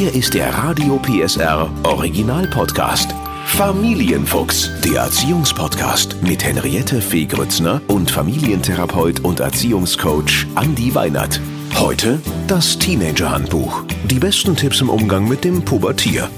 Hier ist der Radio PSR Original Podcast. Familienfuchs, der Erziehungspodcast mit Henriette Fee Grützner und Familientherapeut und Erziehungscoach Andi Weinert. Heute das Teenager-Handbuch. Die besten Tipps im Umgang mit dem Pubertier.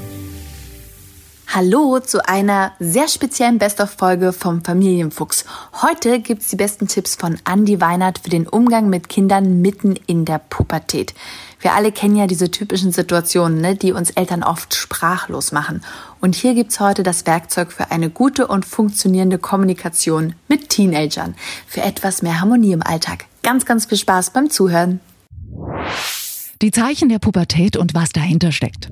Hallo zu einer sehr speziellen Best-of-Folge vom Familienfuchs. Heute gibt's die besten Tipps von Andy Weinert für den Umgang mit Kindern mitten in der Pubertät. Wir alle kennen ja diese typischen Situationen, ne, die uns Eltern oft sprachlos machen. Und hier gibt's heute das Werkzeug für eine gute und funktionierende Kommunikation mit Teenagern. Für etwas mehr Harmonie im Alltag. Ganz, ganz viel Spaß beim Zuhören. Die Zeichen der Pubertät und was dahinter steckt.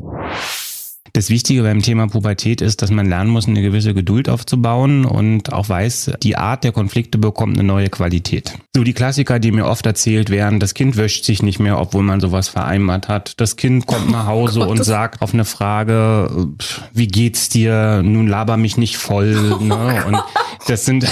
Das Wichtige beim Thema Pubertät ist, dass man lernen muss, eine gewisse Geduld aufzubauen und auch weiß, die Art der Konflikte bekommt eine neue Qualität. So die Klassiker, die mir oft erzählt werden, das Kind wäscht sich nicht mehr, obwohl man sowas vereinbart hat. Das Kind kommt nach Hause oh und sagt auf eine Frage, wie geht's dir? Nun laber mich nicht voll. Oh ne? Das sind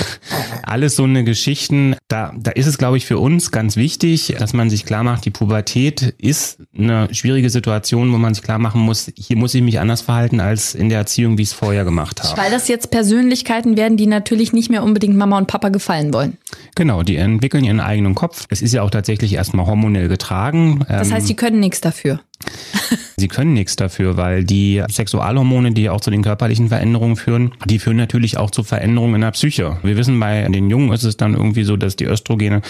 alles so eine Geschichten. Da, da ist es, glaube ich, für uns ganz wichtig, dass man sich klar macht, die Pubertät ist eine schwierige Situation, wo man sich klar machen muss, hier muss ich mich anders verhalten als in der Erziehung, wie ich es vorher gemacht habe. Weil das jetzt Persönlichkeiten werden, die natürlich nicht mehr unbedingt Mama und Papa gefallen wollen. Genau, die entwickeln ihren eigenen Kopf. Es ist ja auch tatsächlich erstmal hormonell getragen. Das heißt, die können nichts dafür. Sie können nichts dafür, weil die Sexualhormone, die auch zu den körperlichen Veränderungen führen, die führen natürlich auch zu Veränderungen in der Psyche. Wir wissen, bei den Jungen ist es dann irgendwie so, dass die Östrogene,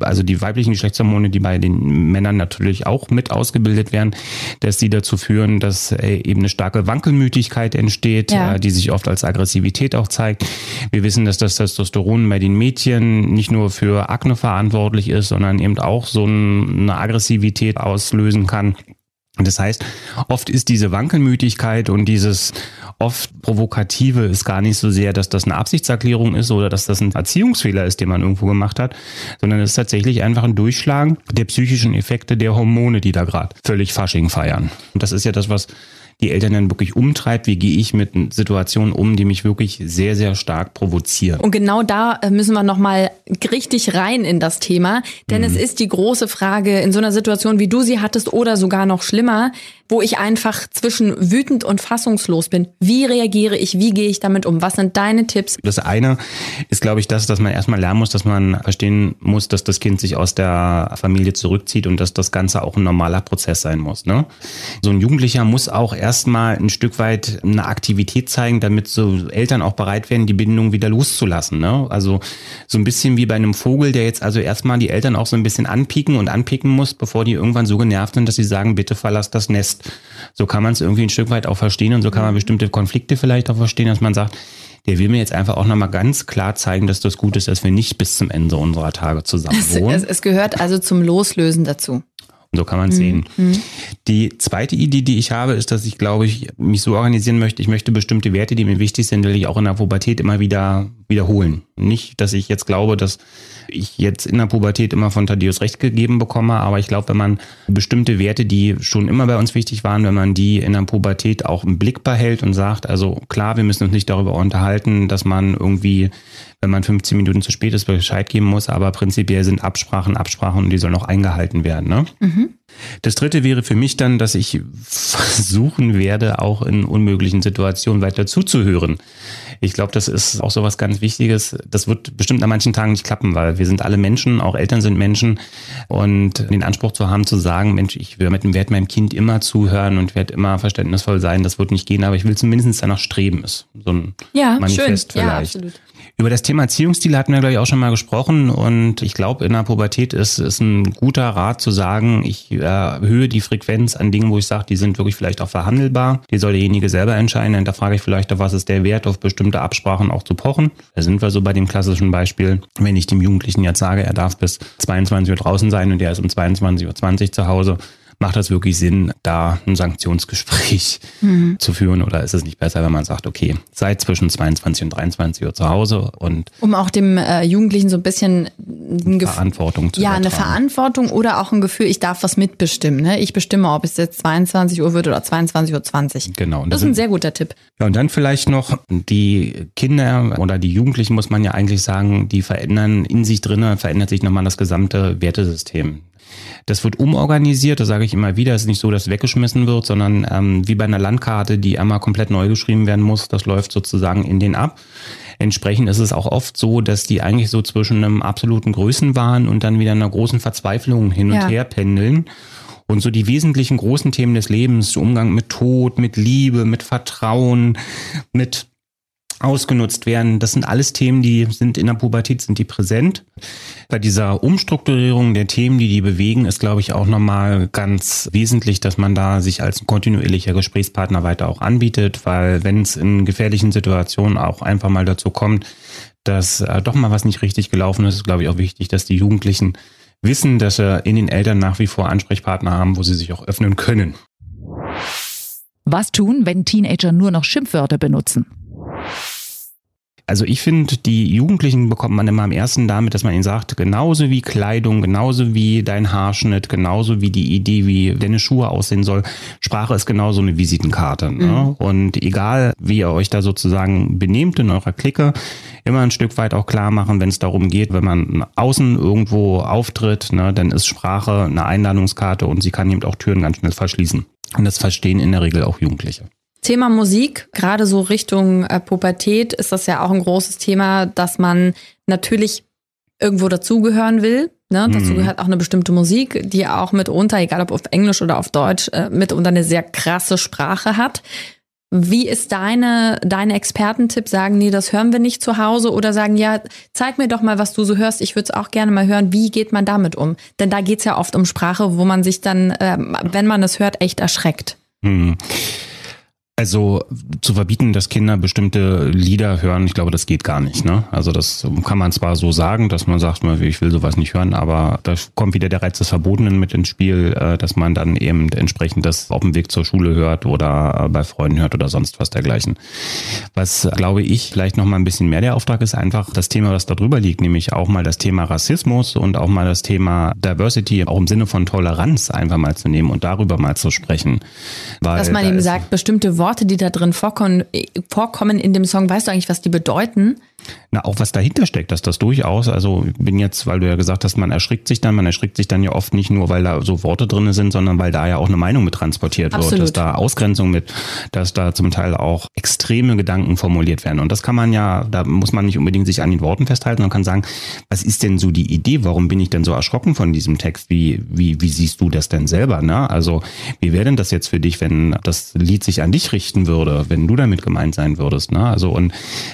also die weiblichen Geschlechtshormone, die bei den Männern natürlich auch mit ausgebildet werden, dass sie dazu führen, dass äh, eben eine starke Wankelmütigkeit entsteht, ja. Äh, die sich oft als Aggressivität auch zeigt. Wir wissen, dass das Testosteron bei den Mädchen nicht nur für Akne verantwortlich ist, sondern eben auch so eine Aggressivität auslösen kann. Das heißt, oft ist diese Wankelmütigkeit und dieses oft Provokative ist gar nicht so sehr, dass das eine Absichtserklärung ist oder dass das ein Erziehungsfehler ist, den man irgendwo gemacht hat, sondern es ist tatsächlich einfach ein Durchschlagen der psychischen Effekte der Hormone, die da gerade völlig Fasching feiern. Und das ist ja das, was die Eltern dann wirklich umtreibt. Wie gehe ich mit Situationen um, die mich wirklich sehr, sehr stark provozieren? Und genau da äh, müssen wir nochmal richtig rein in das Thema. Denn mhm. es ist die große Frage in so einer Situation, wie du sie hattest oder sogar noch schlimmer, wo ich einfach zwischen wütend und fassungslos bin. Wie reagiere ich? Wie gehe ich damit um? Was sind deine Tipps? Das eine ist, glaube ich, das, dass man erstmal lernen muss, dass man verstehen muss, dass das Kind sich aus der Familie zurückzieht und dass das Ganze auch ein normaler Prozess sein muss. Ne? So ein Jugendlicher muss auch erstmal ein Stück weit eine Aktivität zeigen, damit so Eltern auch bereit werden, die Bindung wieder loszulassen. Ne? Also so ein bisschen wie bei einem Vogel, der jetzt also erstmal die Eltern auch so ein bisschen anpieken und anpicken muss, bevor die irgendwann so genervt sind, dass sie sagen, bitte verlass das Nest. So kann man es irgendwie ein Stück weit auch verstehen und so kann man mhm. bestimmte Konflikte vielleicht auch verstehen, dass man sagt, der will mir jetzt einfach auch nochmal ganz klar zeigen, dass das gut ist, dass wir nicht bis zum Ende unserer Tage zusammen wohnen. Es, es, es gehört also zum Loslösen dazu. So kann man es mhm. sehen. Mhm. Die zweite Idee, die ich habe, ist, dass ich glaube ich mich so organisieren möchte. Ich möchte bestimmte Werte, die mir wichtig sind, will ich auch in der Pubertät immer wieder wiederholen. Nicht, dass ich jetzt glaube, dass ich jetzt in der Pubertät immer von Thaddeus recht gegeben bekomme, aber ich glaube, wenn man bestimmte Werte, die schon immer bei uns wichtig waren, wenn man die in der Pubertät auch im Blick behält und sagt, also klar, wir müssen uns nicht darüber unterhalten, dass man irgendwie, wenn man 15 Minuten zu spät ist, Bescheid geben muss, aber prinzipiell sind Absprachen Absprachen und die sollen auch eingehalten werden. Ne? Mhm. Das dritte wäre für mich dann, dass ich versuchen werde, auch in unmöglichen Situationen weiter zuzuhören. Ich glaube, das ist auch so was ganz Wichtiges. Das wird bestimmt an manchen Tagen nicht klappen, weil wir sind alle Menschen, auch Eltern sind Menschen. Und den Anspruch zu haben, zu sagen, Mensch, ich werde mit meinem Kind immer zuhören und werde immer verständnisvoll sein, das wird nicht gehen, aber ich will zumindest danach streben, ist so ein ja, Manifest schön. vielleicht. Ja, absolut. Über das Thema Erziehungsstil hatten wir, glaube ich, auch schon mal gesprochen. Und ich glaube, in der Pubertät ist es ein guter Rat zu sagen, ich erhöhe die Frequenz an Dingen, wo ich sage, die sind wirklich vielleicht auch verhandelbar. Die soll derjenige selber entscheiden. Da frage ich vielleicht, auf was ist der Wert, auf bestimmte Absprachen auch zu pochen. Da sind wir so bei dem klassischen Beispiel. Wenn ich dem Jugendlichen jetzt sage, er darf bis 22 Uhr draußen sein und er ist um 22.20 Uhr zu Hause, macht das wirklich Sinn, da ein Sanktionsgespräch mhm. zu führen oder ist es nicht besser, wenn man sagt, okay, seid zwischen 22 und 23 Uhr zu Hause und um auch dem äh, Jugendlichen so ein bisschen ein Verantwortung zu Ja, eine Verantwortung oder auch ein Gefühl, ich darf was mitbestimmen. Ne? Ich bestimme, ob es jetzt 22 Uhr wird oder 22.20 Uhr. Genau. Und das, das ist ein sehr guter Tipp. Ja, und dann vielleicht noch die Kinder oder die Jugendlichen, muss man ja eigentlich sagen, die verändern in sich drinnen, verändert sich nochmal das gesamte Wertesystem. Das wird umorganisiert, das sage ich immer wieder. Es ist nicht so, dass weggeschmissen wird, sondern ähm, wie bei einer Landkarte, die einmal komplett neu geschrieben werden muss. Das läuft sozusagen in den ab. Entsprechend ist es auch oft so, dass die eigentlich so zwischen einem absoluten Größenwahn und dann wieder einer großen Verzweiflung hin und ja. her pendeln. Und so die wesentlichen großen Themen des Lebens, Umgang mit Tod, mit Liebe, mit Vertrauen, mit ausgenutzt werden. Das sind alles Themen, die sind in der Pubertät, sind die präsent. Bei dieser Umstrukturierung der Themen, die die bewegen, ist, glaube ich, auch nochmal ganz wesentlich, dass man da sich als kontinuierlicher Gesprächspartner weiter auch anbietet, weil wenn es in gefährlichen Situationen auch einfach mal dazu kommt, dass äh, doch mal was nicht richtig gelaufen ist, ist, glaube ich, auch wichtig, dass die Jugendlichen wissen, dass sie in den Eltern nach wie vor Ansprechpartner haben, wo sie sich auch öffnen können. Was tun, wenn Teenager nur noch Schimpfwörter benutzen? Also ich finde, die Jugendlichen bekommt man immer am ersten damit, dass man ihnen sagt, genauso wie Kleidung, genauso wie dein Haarschnitt, genauso wie die Idee, wie deine Schuhe aussehen soll. Sprache ist genauso eine Visitenkarte. Ne? Mhm. Und egal, wie ihr euch da sozusagen benehmt in eurer Clique, immer ein Stück weit auch klar machen, wenn es darum geht, wenn man außen irgendwo auftritt, ne, dann ist Sprache eine Einladungskarte und sie kann eben auch Türen ganz schnell verschließen. Und das verstehen in der Regel auch Jugendliche. Thema Musik, gerade so Richtung äh, Pubertät, ist das ja auch ein großes Thema, dass man natürlich irgendwo dazugehören will. Ne? Mhm. Dazu gehört auch eine bestimmte Musik, die auch mitunter, egal ob auf Englisch oder auf Deutsch, äh, mitunter eine sehr krasse Sprache hat. Wie ist deine, deine Expertentipp? Sagen, nee, das hören wir nicht zu Hause oder sagen, ja, zeig mir doch mal, was du so hörst. Ich würde es auch gerne mal hören. Wie geht man damit um? Denn da geht's ja oft um Sprache, wo man sich dann, äh, wenn man es hört, echt erschreckt. Mhm. Also zu verbieten, dass Kinder bestimmte Lieder hören, ich glaube, das geht gar nicht. Ne? Also das kann man zwar so sagen, dass man sagt, ich will sowas nicht hören, aber da kommt wieder der Reiz des Verbotenen mit ins Spiel, äh, dass man dann eben entsprechend das auf dem Weg zur Schule hört oder äh, bei Freunden hört oder sonst was dergleichen. Was, glaube ich, vielleicht noch mal ein bisschen mehr der Auftrag ist, einfach das Thema, was da drüber liegt, nämlich auch mal das Thema Rassismus und auch mal das Thema Diversity, auch im Sinne von Toleranz einfach mal zu nehmen und darüber mal zu sprechen. Weil Dass man eben sagt, bestimmte Worte, die da drin vorkommen, vorkommen in dem Song, weißt du eigentlich, was die bedeuten? Na, auch was dahinter steckt, dass das durchaus, also bin jetzt, weil du ja gesagt hast, man erschrickt sich dann, man erschrickt sich dann ja oft nicht nur, weil da so Worte drin sind, sondern weil da ja auch eine Meinung mit transportiert Absolut. wird, dass da Ausgrenzung mit, dass da zum Teil auch extreme Gedanken formuliert werden. Und das kann man ja, da muss man nicht unbedingt sich an den Worten festhalten, sondern kann sagen, was ist denn so die Idee? Warum bin ich denn so erschrocken von diesem Text? Wie, wie, wie siehst du das denn selber? Ne? Also, wie wäre denn das jetzt für dich, wenn das Lied sich an dich richten würde, wenn du damit gemeint sein würdest? Ne? Also, und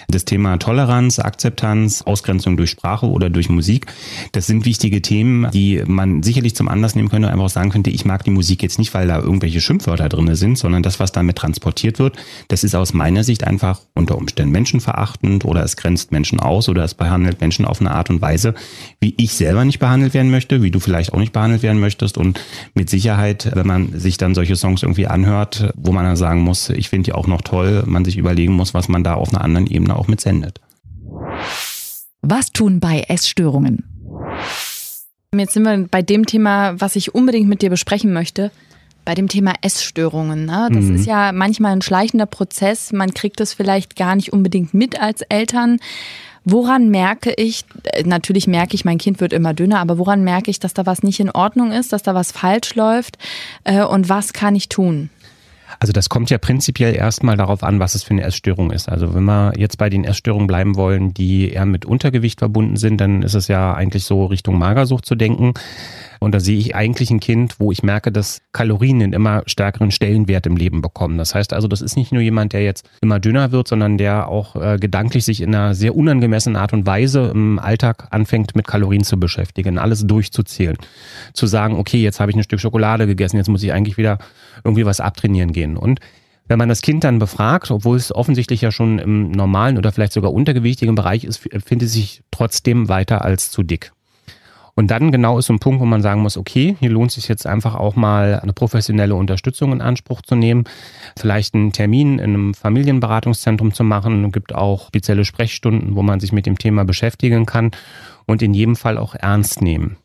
das Thema Toleranz, Akzeptanz, Ausgrenzung durch Sprache oder durch Musik. Das sind wichtige Themen, die man sicherlich zum Anlass nehmen könnte, einfach sagen könnte, ich mag die Musik jetzt nicht, weil da irgendwelche Schimpfwörter drin sind, sondern das, was damit transportiert wird, das ist aus meiner Sicht einfach unter Umständen menschenverachtend oder es grenzt Menschen aus oder es behandelt Menschen auf eine Art und Weise, wie ich selber nicht behandelt werden möchte, wie du vielleicht auch nicht behandelt werden möchtest und mit Sicherheit, wenn man sich dann solche Songs irgendwie anhört, wo man dann sagen muss, ich finde die auch noch toll, man sich überlegen muss, was man da auf einer anderen Ebene auch mitsendet. Was tun bei Essstörungen? Jetzt sind wir bei dem Thema, was ich unbedingt mit dir besprechen möchte. Bei dem Thema Essstörungen. Ne? Das mhm. ist ja manchmal ein schleichender Prozess. Man kriegt das vielleicht gar nicht unbedingt mit als Eltern. Woran merke ich, äh, natürlich merke ich, mein Kind wird immer dünner, aber woran merke ich, dass da was nicht in Ordnung ist, dass da was falsch läuft äh, und was kann ich tun? Also das kommt ja prinzipiell erstmal darauf an, was es für eine Essstörung ist. Also wenn wir jetzt bei den Essstörungen bleiben wollen, die eher mit Untergewicht verbunden sind, dann ist es ja eigentlich so Richtung Magersucht zu denken. Und da sehe ich eigentlich ein Kind, wo ich merke, dass Kalorien einen immer stärkeren Stellenwert im Leben bekommen. Das heißt also, das ist nicht nur jemand, der jetzt immer dünner wird, sondern der auch äh, gedanklich sich in einer sehr unangemessenen Art und Weise im Alltag anfängt, mit Kalorien zu beschäftigen, alles durchzuzählen. Zu sagen, okay, jetzt habe ich ein Stück Schokolade gegessen, jetzt muss ich eigentlich wieder irgendwie was abtrainieren gehen. Und wenn man das Kind dann befragt, obwohl es offensichtlich ja schon im normalen oder vielleicht sogar untergewichtigen Bereich ist, findet es sich trotzdem weiter als zu dick. Und dann genau ist so ein Punkt, wo man sagen muss, okay, hier lohnt sich jetzt einfach auch mal eine professionelle Unterstützung in Anspruch zu nehmen, vielleicht einen Termin in einem Familienberatungszentrum zu machen. Es gibt auch spezielle Sprechstunden, wo man sich mit dem Thema beschäftigen kann und in jedem Fall auch ernst nehmen.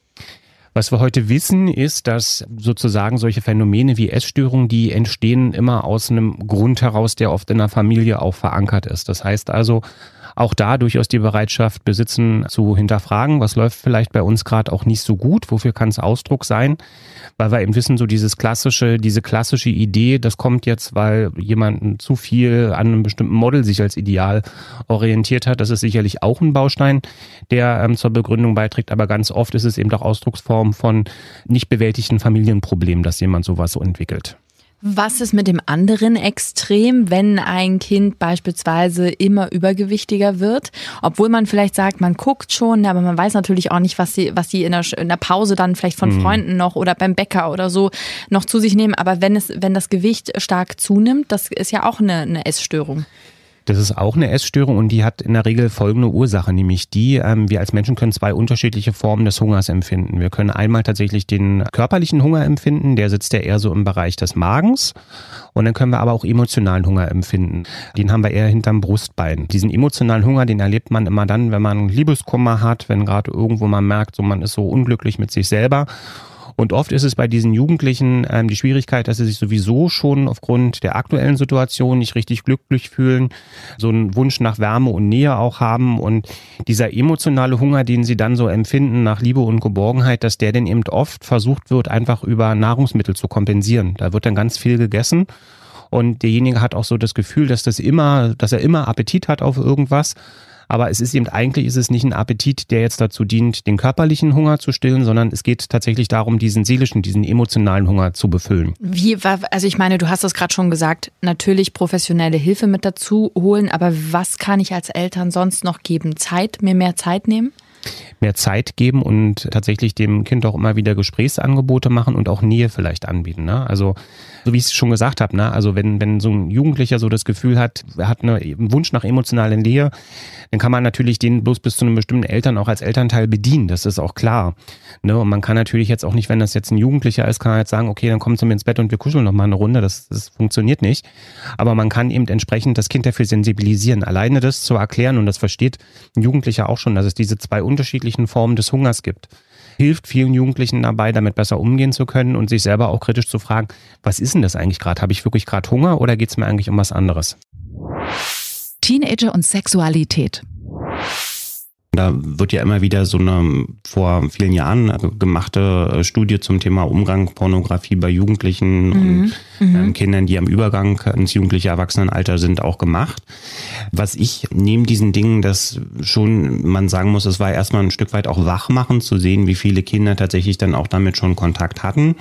Was wir heute wissen, ist, dass sozusagen solche Phänomene wie Essstörungen, die entstehen immer aus einem Grund heraus, der oft in der Familie auch verankert ist. Das heißt also, auch da durchaus die Bereitschaft besitzen, zu hinterfragen, was läuft vielleicht bei uns gerade auch nicht so gut, wofür kann es Ausdruck sein, weil wir eben wissen, so dieses klassische, diese klassische Idee, das kommt jetzt, weil jemand zu viel an einem bestimmten Model sich als Ideal orientiert hat, das ist sicherlich auch ein Baustein, der ähm, zur Begründung beiträgt, aber ganz oft ist es eben auch Ausdrucksform von nicht bewältigten Familienproblemen, dass jemand sowas so entwickelt. Was ist mit dem anderen Extrem, wenn ein Kind beispielsweise immer übergewichtiger wird? Obwohl man vielleicht sagt, man guckt schon, aber man weiß natürlich auch nicht, was sie, was sie in der, in der Pause dann vielleicht von mhm. Freunden noch oder beim Bäcker oder so noch zu sich nehmen. Aber wenn es, wenn das Gewicht stark zunimmt, das ist ja auch eine, eine Essstörung. Das ist auch eine Essstörung und die hat in der Regel folgende Ursache, nämlich die, ähm, wir als Menschen können zwei unterschiedliche Formen des Hungers empfinden. Wir können einmal tatsächlich den körperlichen Hunger empfinden, der sitzt ja eher so im Bereich des Magens. Und dann können wir aber auch emotionalen Hunger empfinden. Den haben wir eher hinterm Brustbein. Diesen emotionalen Hunger, den erlebt man immer dann, wenn man Liebeskummer hat, wenn gerade irgendwo man merkt, so man ist so unglücklich mit sich selber. Und oft ist es bei diesen Jugendlichen ähm, die Schwierigkeit, dass sie sich sowieso schon aufgrund der aktuellen Situation nicht richtig glücklich fühlen, so einen Wunsch nach Wärme und Nähe auch haben und dieser emotionale Hunger, den sie dann so empfinden nach Liebe und Geborgenheit, dass der denn eben oft versucht wird, einfach über Nahrungsmittel zu kompensieren. Da wird dann ganz viel gegessen. Und derjenige hat auch so das Gefühl, dass das immer, dass er immer Appetit hat auf irgendwas aber es ist eben eigentlich ist es nicht ein Appetit, der jetzt dazu dient, den körperlichen Hunger zu stillen, sondern es geht tatsächlich darum, diesen seelischen, diesen emotionalen Hunger zu befüllen. Wie also ich meine, du hast das gerade schon gesagt, natürlich professionelle Hilfe mit dazu holen, aber was kann ich als Eltern sonst noch geben? Zeit, mir mehr Zeit nehmen? Mehr Zeit geben und tatsächlich dem Kind auch immer wieder Gesprächsangebote machen und auch Nähe vielleicht anbieten. Ne? Also so wie ich es schon gesagt habe, ne? also wenn, wenn so ein Jugendlicher so das Gefühl hat, er hat eine, einen Wunsch nach emotionalen Nähe, dann kann man natürlich den bloß bis zu einem bestimmten Eltern auch als Elternteil bedienen, das ist auch klar. Ne? Und man kann natürlich jetzt auch nicht, wenn das jetzt ein Jugendlicher ist, kann man jetzt sagen, okay, dann kommen Sie mir ins Bett und wir kuscheln noch mal eine Runde, das, das funktioniert nicht. Aber man kann eben entsprechend das Kind dafür sensibilisieren. Alleine das zu erklären, und das versteht ein Jugendlicher auch schon, dass es diese zwei unterschiedlichen Formen des Hungers gibt hilft vielen Jugendlichen dabei, damit besser umgehen zu können und sich selber auch kritisch zu fragen, was ist denn das eigentlich gerade? Habe ich wirklich gerade Hunger oder geht es mir eigentlich um was anderes? Teenager und Sexualität. Da wird ja immer wieder so eine vor vielen Jahren gemachte Studie zum Thema Umgang Pornografie bei Jugendlichen mhm. und mhm. ähm, Kindern, die am Übergang ins jugendliche Erwachsenenalter sind, auch gemacht. Was ich neben diesen Dingen, das schon man sagen muss, es war erstmal ein Stück weit auch wachmachen zu sehen, wie viele Kinder tatsächlich dann auch damit schon Kontakt hatten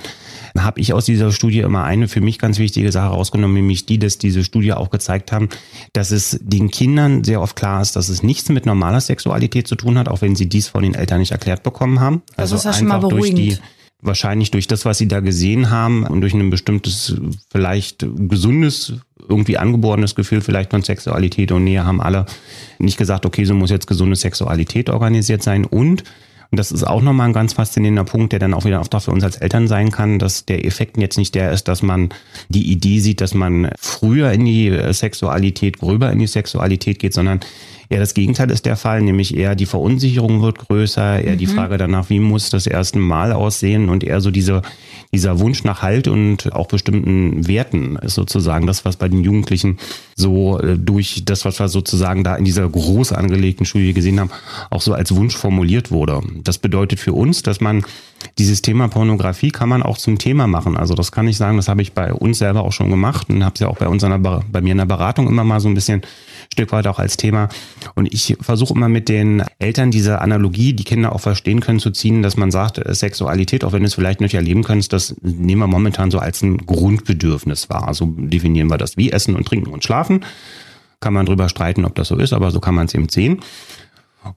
habe ich aus dieser Studie immer eine für mich ganz wichtige Sache rausgenommen, nämlich die, dass diese Studie auch gezeigt haben, dass es den Kindern sehr oft klar ist, dass es nichts mit normaler Sexualität zu tun hat, auch wenn sie dies von den Eltern nicht erklärt bekommen haben. Das also ist ja schon mal beruhigend. Durch die, wahrscheinlich durch das, was sie da gesehen haben und durch ein bestimmtes, vielleicht gesundes, irgendwie angeborenes Gefühl vielleicht von Sexualität und Nähe haben alle nicht gesagt, okay, so muss jetzt gesunde Sexualität organisiert sein und und das ist auch nochmal ein ganz faszinierender Punkt, der dann auch wieder oft auch für uns als Eltern sein kann, dass der Effekt jetzt nicht der ist, dass man die Idee sieht, dass man früher in die Sexualität, gröber in die Sexualität geht, sondern Eher das Gegenteil ist der Fall, nämlich eher die Verunsicherung wird größer, eher mhm. die Frage danach, wie muss das erste Mal aussehen und eher so diese, dieser Wunsch nach Halt und auch bestimmten Werten ist sozusagen das, was bei den Jugendlichen so äh, durch das, was wir sozusagen da in dieser groß angelegten Studie gesehen haben, auch so als Wunsch formuliert wurde. Das bedeutet für uns, dass man dieses Thema Pornografie kann man auch zum Thema machen. Also das kann ich sagen, das habe ich bei uns selber auch schon gemacht und habe es ja auch bei uns bei mir in der Beratung immer mal so ein bisschen Stück weit auch als Thema. Und ich versuche immer mit den Eltern diese Analogie, die Kinder auch verstehen können, zu ziehen, dass man sagt, äh, Sexualität, auch wenn du es vielleicht nicht erleben kannst, das nehmen wir momentan so als ein Grundbedürfnis wahr. So definieren wir das wie Essen und Trinken und Schlafen. Kann man drüber streiten, ob das so ist, aber so kann man es eben sehen.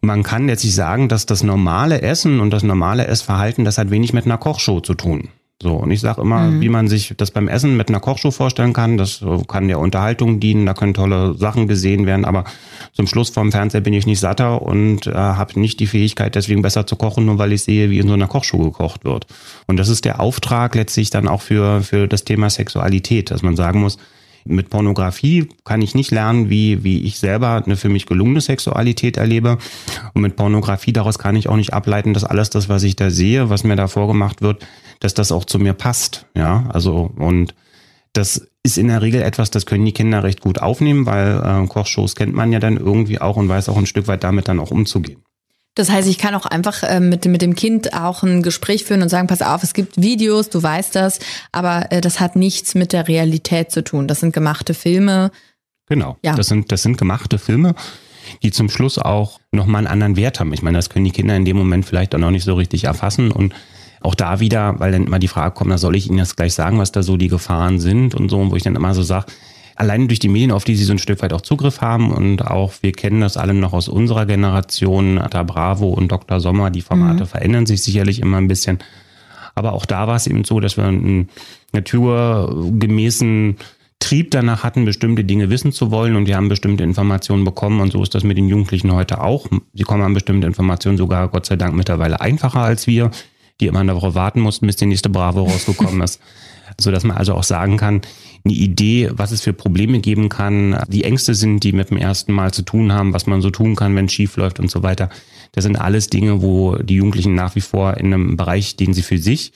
Man kann jetzt nicht sagen, dass das normale Essen und das normale Essverhalten, das hat wenig mit einer Kochshow zu tun. So, und ich sage immer, mhm. wie man sich das beim Essen mit einer Kochshow vorstellen kann. Das kann der Unterhaltung dienen, da können tolle Sachen gesehen werden, aber zum Schluss vom Fernseher bin ich nicht satter und äh, habe nicht die Fähigkeit, deswegen besser zu kochen, nur weil ich sehe, wie in so einer Kochshow gekocht wird. Und das ist der Auftrag letztlich dann auch für, für das Thema Sexualität, dass man sagen muss, mit Pornografie kann ich nicht lernen, wie, wie ich selber eine für mich gelungene Sexualität erlebe. Und mit Pornografie daraus kann ich auch nicht ableiten, dass alles das, was ich da sehe, was mir da vorgemacht wird, dass das auch zu mir passt. Ja, also und das ist in der Regel etwas, das können die Kinder recht gut aufnehmen, weil äh, Kochshows kennt man ja dann irgendwie auch und weiß auch ein Stück weit damit dann auch umzugehen. Das heißt, ich kann auch einfach äh, mit, mit dem Kind auch ein Gespräch führen und sagen, pass auf, es gibt Videos, du weißt das, aber äh, das hat nichts mit der Realität zu tun. Das sind gemachte Filme. Genau, ja. das, sind, das sind gemachte Filme, die zum Schluss auch nochmal einen anderen Wert haben. Ich meine, das können die Kinder in dem Moment vielleicht auch noch nicht so richtig erfassen und auch da wieder, weil dann immer die Frage kommt, na soll ich Ihnen jetzt gleich sagen, was da so die Gefahren sind und so, wo ich dann immer so sage, allein durch die Medien, auf die sie so ein Stück weit auch Zugriff haben und auch wir kennen das alle noch aus unserer Generation, da Bravo und Dr. Sommer, die Formate mhm. verändern sich sicherlich immer ein bisschen. Aber auch da war es eben so, dass wir einen naturgemäßen Trieb danach hatten, bestimmte Dinge wissen zu wollen und die haben bestimmte Informationen bekommen und so ist das mit den Jugendlichen heute auch. Sie kommen an bestimmte Informationen sogar Gott sei Dank mittlerweile einfacher als wir, die immer eine Woche warten mussten, bis die nächste Bravo rausgekommen ist. so dass man also auch sagen kann, eine Idee, was es für Probleme geben kann, die Ängste sind, die mit dem ersten Mal zu tun haben, was man so tun kann, wenn es schief läuft und so weiter. Das sind alles Dinge, wo die Jugendlichen nach wie vor in einem Bereich, den sie für sich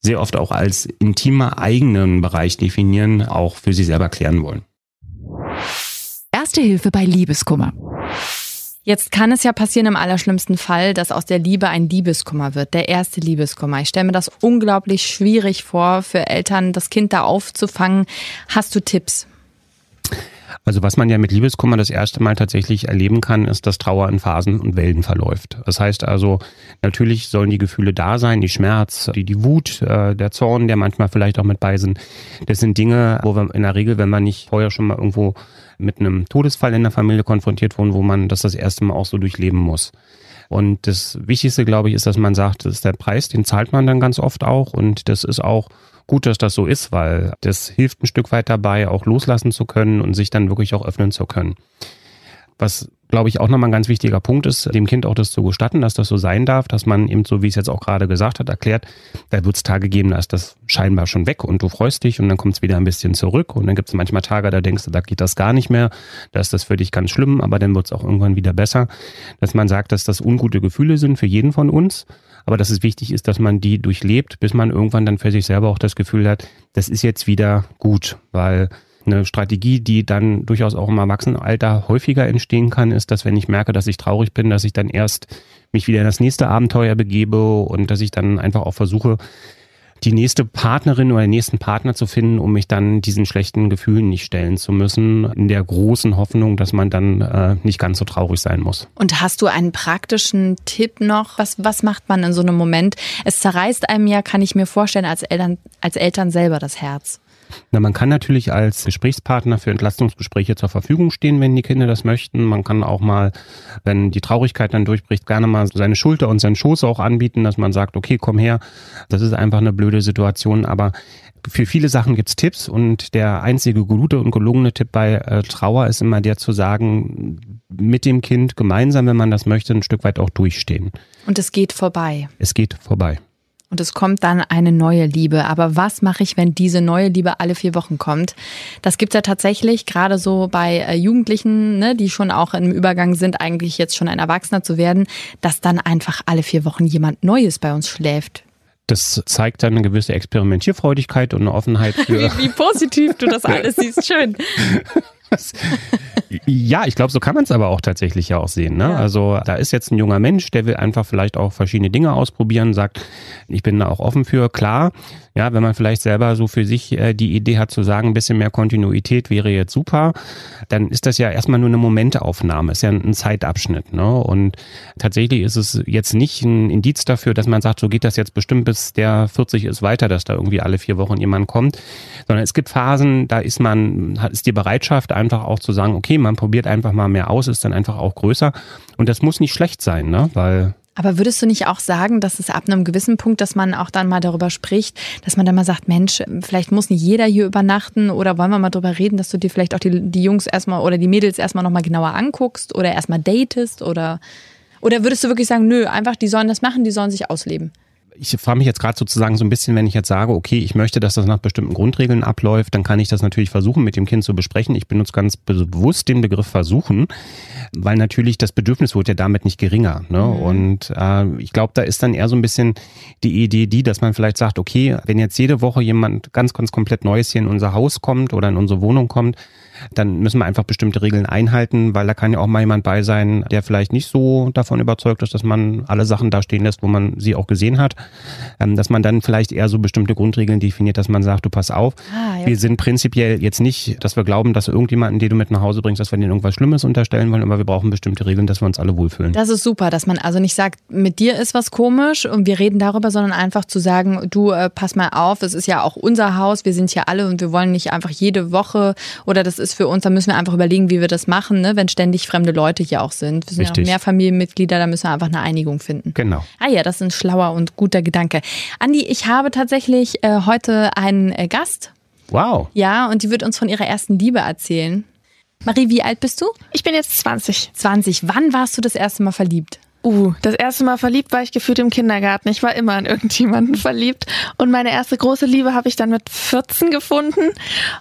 sehr oft auch als intimer eigenen Bereich definieren, auch für sie selber klären wollen. Erste Hilfe bei Liebeskummer. Jetzt kann es ja passieren im allerschlimmsten Fall, dass aus der Liebe ein Liebeskummer wird, der erste Liebeskummer. Ich stelle mir das unglaublich schwierig vor, für Eltern das Kind da aufzufangen. Hast du Tipps? Also was man ja mit Liebeskummer das erste Mal tatsächlich erleben kann, ist, dass Trauer in Phasen und Wellen verläuft. Das heißt also, natürlich sollen die Gefühle da sein, die Schmerz, die, die Wut, äh, der Zorn, der manchmal vielleicht auch mit bei sind. Das sind Dinge, wo wir in der Regel, wenn man nicht vorher schon mal irgendwo mit einem Todesfall in der Familie konfrontiert wurden, wo man das das erste Mal auch so durchleben muss. Und das Wichtigste, glaube ich, ist, dass man sagt, das ist der Preis, den zahlt man dann ganz oft auch. Und das ist auch gut, dass das so ist, weil das hilft ein Stück weit dabei, auch loslassen zu können und sich dann wirklich auch öffnen zu können. Was, glaube ich, auch nochmal ein ganz wichtiger Punkt ist, dem Kind auch das zu gestatten, dass das so sein darf, dass man eben so, wie es jetzt auch gerade gesagt hat, erklärt, da wird es Tage geben, da ist das scheinbar schon weg und du freust dich und dann kommt es wieder ein bisschen zurück und dann gibt es manchmal Tage, da denkst du, da geht das gar nicht mehr, da ist das für dich ganz schlimm, aber dann wird es auch irgendwann wieder besser, dass man sagt, dass das ungute Gefühle sind für jeden von uns aber dass es wichtig ist, dass man die durchlebt, bis man irgendwann dann für sich selber auch das Gefühl hat, das ist jetzt wieder gut, weil eine Strategie, die dann durchaus auch im Erwachsenenalter häufiger entstehen kann, ist, dass wenn ich merke, dass ich traurig bin, dass ich dann erst mich wieder in das nächste Abenteuer begebe und dass ich dann einfach auch versuche, die nächste Partnerin oder den nächsten Partner zu finden, um mich dann diesen schlechten Gefühlen nicht stellen zu müssen, in der großen Hoffnung, dass man dann äh, nicht ganz so traurig sein muss. Und hast du einen praktischen Tipp noch? Was, was macht man in so einem Moment? Es zerreißt einem ja, kann ich mir vorstellen, als Eltern, als Eltern selber das Herz. Na, man kann natürlich als Gesprächspartner für Entlastungsgespräche zur Verfügung stehen, wenn die Kinder das möchten. Man kann auch mal, wenn die Traurigkeit dann durchbricht, gerne mal seine Schulter und seinen Schoß auch anbieten, dass man sagt, okay, komm her, das ist einfach eine blöde Situation, aber für viele Sachen gibt's Tipps und der einzige gute und gelungene Tipp bei äh, Trauer ist immer der zu sagen, mit dem Kind gemeinsam, wenn man das möchte, ein Stück weit auch durchstehen. Und es geht vorbei. Es geht vorbei und es kommt dann eine neue Liebe. Aber was mache ich, wenn diese neue Liebe alle vier Wochen kommt? Das gibt's ja tatsächlich gerade so bei äh, Jugendlichen, ne, die schon auch im Übergang sind, eigentlich jetzt schon ein Erwachsener zu werden, dass dann einfach alle vier Wochen jemand Neues bei uns schläft. Das zeigt dann eine gewisse Experimentierfreudigkeit und eine Offenheit für. wie, wie positiv du das alles siehst, schön. ja, ich glaube, so kann man es aber auch tatsächlich ja auch sehen. Ne? Ja. Also da ist jetzt ein junger Mensch, der will einfach vielleicht auch verschiedene Dinge ausprobieren, sagt, ich bin da auch offen für. Klar, ja, wenn man vielleicht selber so für sich äh, die Idee hat zu sagen, ein bisschen mehr Kontinuität wäre jetzt super, dann ist das ja erstmal nur eine Momentaufnahme, ist ja ein, ein Zeitabschnitt. Ne? Und tatsächlich ist es jetzt nicht ein Indiz dafür, dass man sagt, so geht das jetzt bestimmt bis der 40 ist weiter, dass da irgendwie alle vier Wochen jemand kommt, sondern es gibt Phasen, da ist man, ist die Bereitschaft einfach auch zu sagen, okay, man probiert einfach mal mehr aus, ist dann einfach auch größer. Und das muss nicht schlecht sein, ne? weil aber würdest du nicht auch sagen, dass es ab einem gewissen Punkt, dass man auch dann mal darüber spricht, dass man dann mal sagt, Mensch, vielleicht muss nicht jeder hier übernachten oder wollen wir mal darüber reden, dass du dir vielleicht auch die, die Jungs erstmal oder die Mädels erstmal nochmal genauer anguckst oder erstmal datest oder, oder würdest du wirklich sagen, nö, einfach die sollen das machen, die sollen sich ausleben? Ich frage mich jetzt gerade sozusagen so ein bisschen, wenn ich jetzt sage, okay, ich möchte, dass das nach bestimmten Grundregeln abläuft, dann kann ich das natürlich versuchen, mit dem Kind zu besprechen. Ich benutze ganz bewusst den Begriff versuchen, weil natürlich das Bedürfnis wird ja damit nicht geringer. Ne? Mhm. Und äh, ich glaube, da ist dann eher so ein bisschen die Idee die, dass man vielleicht sagt, okay, wenn jetzt jede Woche jemand ganz, ganz komplett Neues hier in unser Haus kommt oder in unsere Wohnung kommt, dann müssen wir einfach bestimmte Regeln einhalten, weil da kann ja auch mal jemand bei sein, der vielleicht nicht so davon überzeugt ist, dass man alle Sachen da stehen lässt, wo man sie auch gesehen hat. Ähm, dass man dann vielleicht eher so bestimmte Grundregeln definiert, dass man sagt, du pass auf, ah, ja. wir sind prinzipiell jetzt nicht, dass wir glauben, dass irgendjemanden, den du mit nach Hause bringst, dass wir denen irgendwas Schlimmes unterstellen wollen, aber wir brauchen bestimmte Regeln, dass wir uns alle wohlfühlen. Das ist super, dass man also nicht sagt, mit dir ist was komisch und wir reden darüber, sondern einfach zu sagen, du äh, pass mal auf, es ist ja auch unser Haus, wir sind hier alle und wir wollen nicht einfach jede Woche oder das ist für uns, da müssen wir einfach überlegen, wie wir das machen, ne? wenn ständig fremde Leute hier auch sind. Wir sind Richtig. ja mehr Familienmitglieder, da müssen wir einfach eine Einigung finden. Genau. Ah ja, das ist ein schlauer und guter Gedanke. Andi, ich habe tatsächlich äh, heute einen äh, Gast. Wow. Ja, und die wird uns von ihrer ersten Liebe erzählen. Marie, wie alt bist du? Ich bin jetzt 20. 20. Wann warst du das erste Mal verliebt? Uh, das erste Mal verliebt war ich gefühlt im Kindergarten. Ich war immer in irgendjemanden verliebt. Und meine erste große Liebe habe ich dann mit 14 gefunden.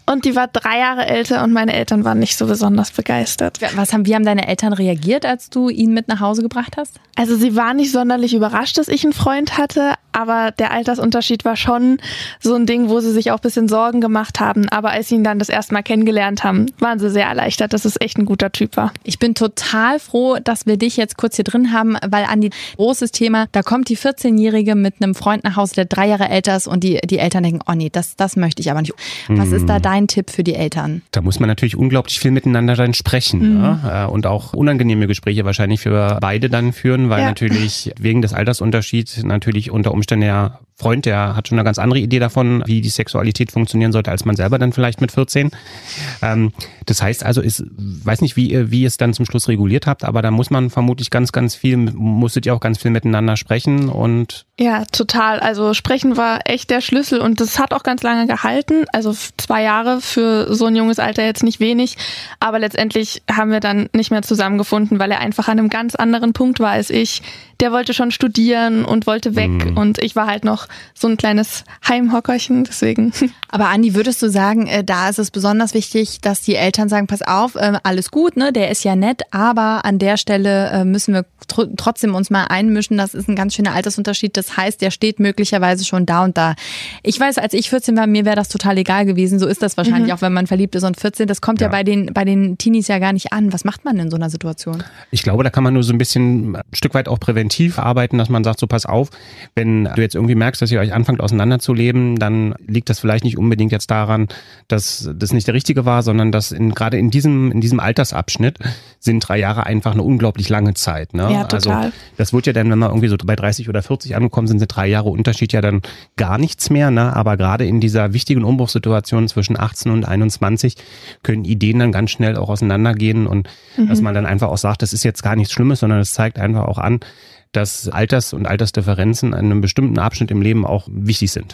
Und die war drei Jahre älter und meine Eltern waren nicht so besonders begeistert. Was haben, wie haben deine Eltern reagiert, als du ihn mit nach Hause gebracht hast? Also sie waren nicht sonderlich überrascht, dass ich einen Freund hatte, aber der Altersunterschied war schon so ein Ding, wo sie sich auch ein bisschen Sorgen gemacht haben. Aber als sie ihn dann das erste Mal kennengelernt haben, waren sie sehr erleichtert, dass es echt ein guter Typ war. Ich bin total froh, dass wir dich jetzt kurz hier drin haben weil Andi, großes Thema, da kommt die 14-Jährige mit einem Freund nach Hause, der drei Jahre älter ist und die, die Eltern denken, oh nee, das, das möchte ich aber nicht. Was ist da hm. dein Tipp für die Eltern? Da muss man natürlich unglaublich viel miteinander dann sprechen mhm. ne? und auch unangenehme Gespräche wahrscheinlich für beide dann führen, weil ja. natürlich wegen des Altersunterschieds natürlich unter Umständen ja Freund, der hat schon eine ganz andere Idee davon, wie die Sexualität funktionieren sollte, als man selber dann vielleicht mit 14. Ähm, das heißt also, ich weiß nicht, wie, wie ihr es dann zum Schluss reguliert habt, aber da muss man vermutlich ganz, ganz viel, musstet ihr auch ganz viel miteinander sprechen und. Ja, total. Also sprechen war echt der Schlüssel und das hat auch ganz lange gehalten. Also zwei Jahre für so ein junges Alter jetzt nicht wenig, aber letztendlich haben wir dann nicht mehr zusammengefunden, weil er einfach an einem ganz anderen Punkt war als ich. Der wollte schon studieren und wollte weg mhm. und ich war halt noch so ein kleines Heimhockerchen, deswegen. Aber Andi, würdest du sagen, äh, da ist es besonders wichtig, dass die Eltern sagen, pass auf, äh, alles gut, ne, der ist ja nett, aber an der Stelle äh, müssen wir tr trotzdem uns mal einmischen. Das ist ein ganz schöner Altersunterschied. Das heißt, der steht möglicherweise schon da und da. Ich weiß, als ich 14 war, mir wäre das total egal gewesen. So ist das wahrscheinlich mhm. auch, wenn man verliebt ist und 14. Das kommt ja. ja, bei den, bei den Teenies ja gar nicht an. Was macht man in so einer Situation? Ich glaube, da kann man nur so ein bisschen ein Stück weit auch präventiv arbeiten, dass man sagt, so pass auf, wenn du jetzt irgendwie merkst, dass ihr euch anfangt auseinanderzuleben, dann liegt das vielleicht nicht unbedingt jetzt daran, dass das nicht der richtige war, sondern dass in, gerade in diesem, in diesem Altersabschnitt sind drei Jahre einfach eine unglaublich lange Zeit. Ne? Ja, total. Also das wird ja dann, wenn wir irgendwie so bei 30 oder 40 angekommen sind, sind drei Jahre Unterschied ja dann gar nichts mehr. Ne? Aber gerade in dieser wichtigen Umbruchssituation zwischen 18 und 21 können Ideen dann ganz schnell auch auseinandergehen und mhm. dass man dann einfach auch sagt, das ist jetzt gar nichts Schlimmes, sondern es zeigt einfach auch an, dass Alters- und Altersdifferenzen in einem bestimmten Abschnitt im Leben auch wichtig sind.